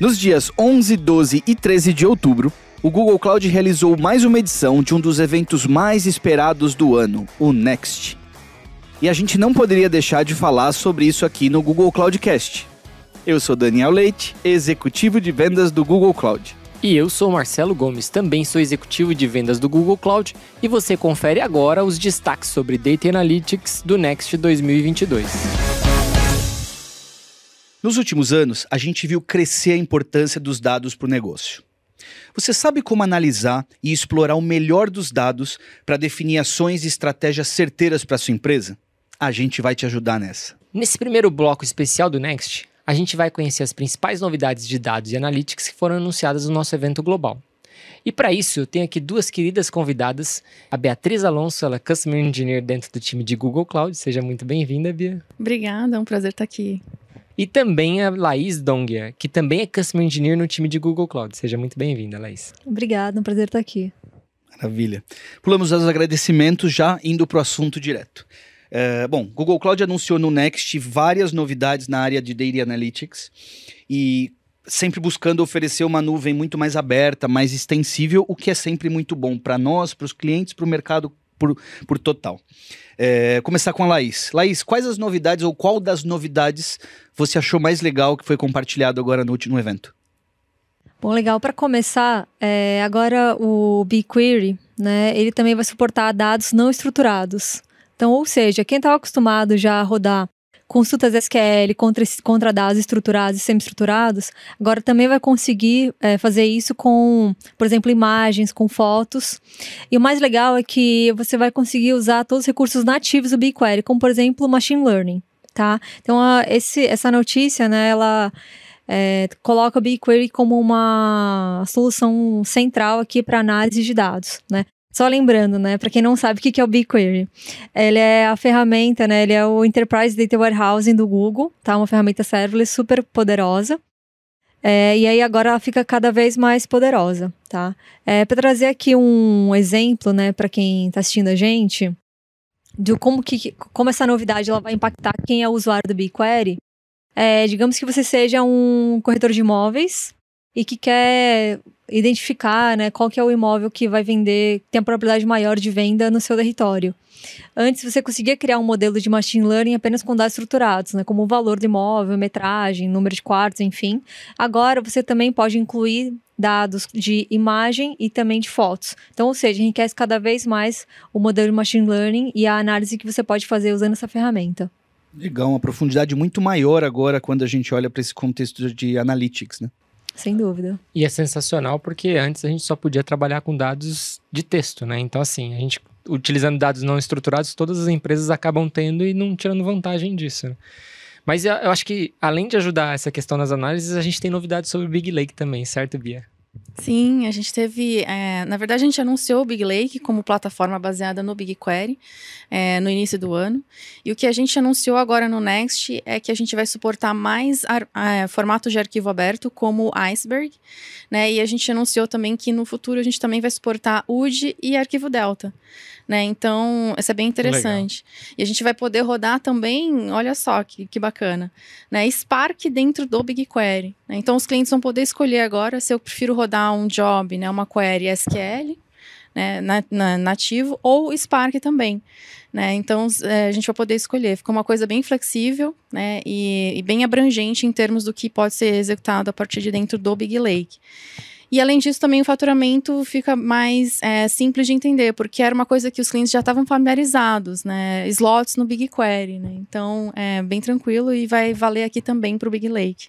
Nos dias 11, 12 e 13 de outubro, o Google Cloud realizou mais uma edição de um dos eventos mais esperados do ano, o Next. E a gente não poderia deixar de falar sobre isso aqui no Google Cloudcast. Eu sou Daniel Leite, executivo de vendas do Google Cloud. E eu sou Marcelo Gomes, também sou executivo de vendas do Google Cloud, e você confere agora os destaques sobre Data Analytics do Next 2022. Nos últimos anos, a gente viu crescer a importância dos dados para o negócio. Você sabe como analisar e explorar o melhor dos dados para definir ações e estratégias certeiras para sua empresa? A gente vai te ajudar nessa. Nesse primeiro bloco especial do Next, a gente vai conhecer as principais novidades de dados e analytics que foram anunciadas no nosso evento global. E para isso, eu tenho aqui duas queridas convidadas. A Beatriz Alonso, ela é Customer Engineer dentro do time de Google Cloud. Seja muito bem-vinda, Bia. Obrigada, é um prazer estar aqui. E também a Laís Dongia, que também é Customer Engineer no time de Google Cloud. Seja muito bem-vinda, Laís. Obrigada, é um prazer estar aqui. Maravilha. Pulamos aos agradecimentos já indo para o assunto direto. É, bom, Google Cloud anunciou no Next várias novidades na área de Data Analytics e sempre buscando oferecer uma nuvem muito mais aberta, mais extensível, o que é sempre muito bom para nós, para os clientes, para o mercado por, por total. É, começar com a Laís. Laís, quais as novidades ou qual das novidades você achou mais legal que foi compartilhado agora no último evento? Bom, legal. Para começar, é, agora o BigQuery, né, ele também vai suportar dados não estruturados. Então, ou seja, quem estava acostumado já a rodar consultas SQL contra, contra dados estruturados e semi-estruturados, agora também vai conseguir é, fazer isso com, por exemplo, imagens, com fotos. E o mais legal é que você vai conseguir usar todos os recursos nativos do BigQuery, como, por exemplo, Machine Learning, tá? Então, a, esse, essa notícia, né, ela... É, coloca o BigQuery como uma solução central aqui para análise de dados, né? Só lembrando, né, para quem não sabe o que é o BigQuery. Ele é a ferramenta, né, ele é o Enterprise Data Warehousing do Google, tá? Uma ferramenta serverless super poderosa. É, e aí agora ela fica cada vez mais poderosa, tá? É, para trazer aqui um exemplo, né, para quem está assistindo a gente, de como, que, como essa novidade ela vai impactar quem é usuário do BigQuery. É, digamos que você seja um corretor de imóveis e que quer identificar né, qual que é o imóvel que vai vender, tem a probabilidade maior de venda no seu território. Antes você conseguia criar um modelo de machine learning apenas com dados estruturados, né, como o valor do imóvel, metragem, número de quartos, enfim. Agora você também pode incluir dados de imagem e também de fotos. Então, ou seja, enriquece cada vez mais o modelo de machine learning e a análise que você pode fazer usando essa ferramenta. Legal, uma profundidade muito maior agora quando a gente olha para esse contexto de analytics, né? Sem dúvida. E é sensacional porque antes a gente só podia trabalhar com dados de texto, né? Então, assim, a gente utilizando dados não estruturados, todas as empresas acabam tendo e não tirando vantagem disso. Né? Mas eu acho que, além de ajudar essa questão nas análises, a gente tem novidades sobre o Big Lake também, certo, Bia? Sim, a gente teve. É, na verdade, a gente anunciou o Big Lake como plataforma baseada no BigQuery é, no início do ano. E o que a gente anunciou agora no Next é que a gente vai suportar mais ar, é, formatos de arquivo aberto, como Iceberg. Né? E a gente anunciou também que no futuro a gente também vai suportar UD e arquivo Delta. Né? Então, isso é bem interessante. Legal. E a gente vai poder rodar também, olha só que, que bacana, né? Spark dentro do BigQuery. Né? Então, os clientes vão poder escolher agora se eu prefiro rodar um job, né? uma query SQL, né? Na, na, nativo, ou Spark também. Né? Então, é, a gente vai poder escolher. Fica uma coisa bem flexível né? e, e bem abrangente em termos do que pode ser executado a partir de dentro do Big Lake. E além disso, também o faturamento fica mais é, simples de entender, porque era uma coisa que os clientes já estavam familiarizados, né? Slots no BigQuery, né? Então, é bem tranquilo e vai valer aqui também para o Big Lake.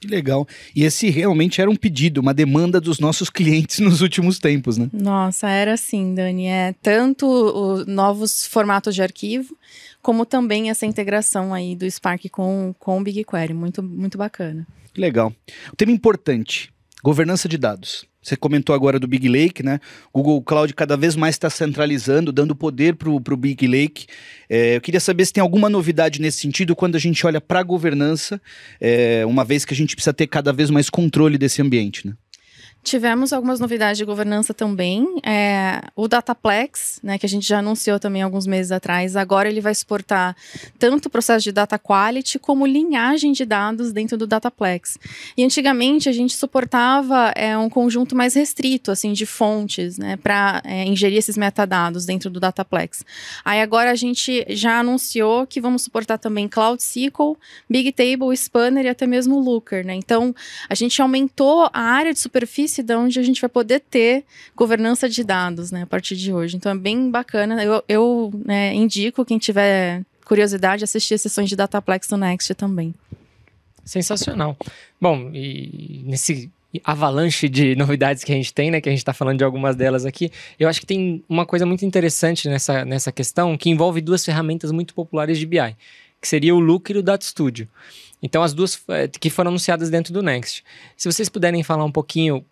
Que legal. E esse realmente era um pedido, uma demanda dos nossos clientes nos últimos tempos, né? Nossa, era assim, Dani. É tanto os novos formatos de arquivo, como também essa integração aí do Spark com, com o BigQuery. Muito, muito bacana. Que legal. O tema importante, Governança de dados. Você comentou agora do Big Lake, né? Google Cloud cada vez mais está centralizando, dando poder para o Big Lake. É, eu queria saber se tem alguma novidade nesse sentido quando a gente olha para a governança, é, uma vez que a gente precisa ter cada vez mais controle desse ambiente, né? Tivemos algumas novidades de governança também. É, o Dataplex, né, que a gente já anunciou também alguns meses atrás, agora ele vai suportar tanto o processo de data quality como linhagem de dados dentro do Dataplex. E antigamente a gente suportava é, um conjunto mais restrito, assim, de fontes, né, para é, ingerir esses metadados dentro do Dataplex. Aí agora a gente já anunciou que vamos suportar também Cloud SQL, Bigtable, Spanner e até mesmo Looker, né. Então a gente aumentou a área de superfície de onde a gente vai poder ter governança de dados, né, a partir de hoje. Então é bem bacana. Eu, eu né, indico quem tiver curiosidade assistir as sessões de Dataplex do Next também. Sensacional. Bom, e nesse avalanche de novidades que a gente tem, né, que a gente está falando de algumas delas aqui, eu acho que tem uma coisa muito interessante nessa, nessa questão que envolve duas ferramentas muito populares de BI, que seria o Looker e o Data Studio. Então, as duas é, que foram anunciadas dentro do Next. Se vocês puderem falar um pouquinho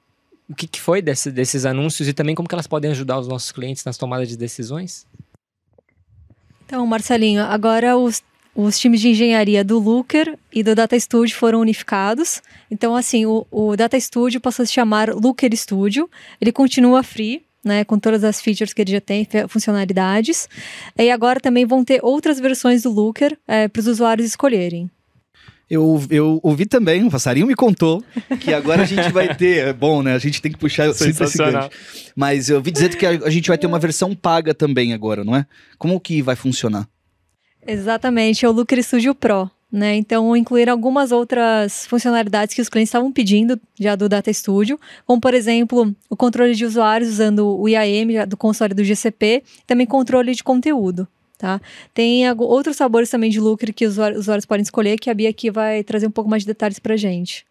o que, que foi desse, desses anúncios e também como que elas podem ajudar os nossos clientes nas tomadas de decisões? Então, Marcelinho, agora os, os times de engenharia do Looker e do Data Studio foram unificados. Então, assim, o, o Data Studio passou a se chamar Looker Studio. Ele continua free, né, com todas as features que ele já tem, funcionalidades. E agora também vão ter outras versões do Looker é, para os usuários escolherem. Eu, eu ouvi também, o passarinho me contou que agora a gente vai ter. É bom, né? A gente tem que puxar sempre esse gancho. Mas eu ouvi dizer que a, a gente vai ter uma versão paga também agora, não é? Como que vai funcionar? Exatamente, é o Looker Studio Pro. Né? Então, incluir algumas outras funcionalidades que os clientes estavam pedindo já do Data Studio, como, por exemplo, o controle de usuários usando o IAM do console do GCP, também controle de conteúdo. Tá? Tem outros sabores também de lucro que os usuários podem escolher, que a Bia aqui vai trazer um pouco mais de detalhes para gente.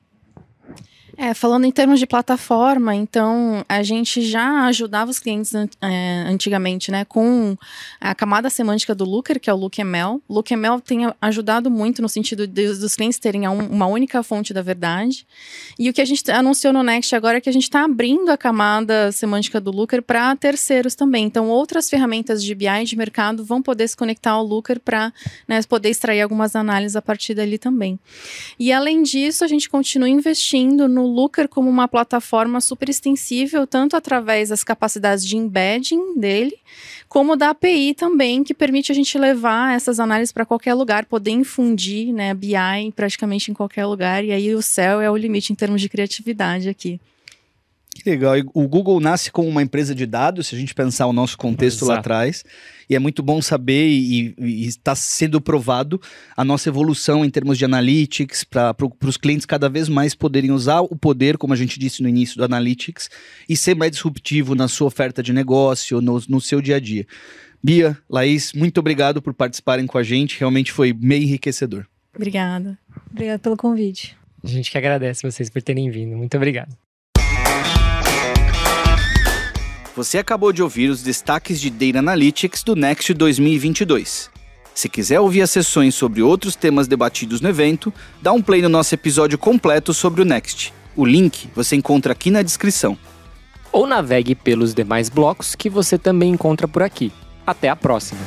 É, falando em termos de plataforma, então a gente já ajudava os clientes é, antigamente, né, com a camada semântica do Looker, que é o LookML. LookML tem ajudado muito no sentido de, dos clientes terem uma única fonte da verdade. E o que a gente anunciou no Next agora é que a gente está abrindo a camada semântica do Looker para terceiros também. Então, outras ferramentas de BI de mercado vão poder se conectar ao Looker para né, poder extrair algumas análises a partir dali também. E além disso, a gente continua investindo no Looker como uma plataforma super extensível, tanto através das capacidades de embedding dele, como da API também, que permite a gente levar essas análises para qualquer lugar, poder infundir né, BI praticamente em qualquer lugar, e aí o céu é o limite em termos de criatividade aqui. Que legal. O Google nasce como uma empresa de dados, se a gente pensar o nosso contexto Exato. lá atrás. E é muito bom saber e, está sendo provado a nossa evolução em termos de analytics, para pro, os clientes cada vez mais poderem usar o poder, como a gente disse no início do analytics, e ser mais disruptivo na sua oferta de negócio, no, no seu dia a dia. Bia, Laís, muito obrigado por participarem com a gente. Realmente foi meio enriquecedor. Obrigada. Obrigada pelo convite. A gente que agradece vocês por terem vindo. Muito obrigado. Você acabou de ouvir os destaques de Data Analytics do Next 2022. Se quiser ouvir as sessões sobre outros temas debatidos no evento, dá um play no nosso episódio completo sobre o Next. O link você encontra aqui na descrição. Ou navegue pelos demais blocos que você também encontra por aqui. Até a próxima!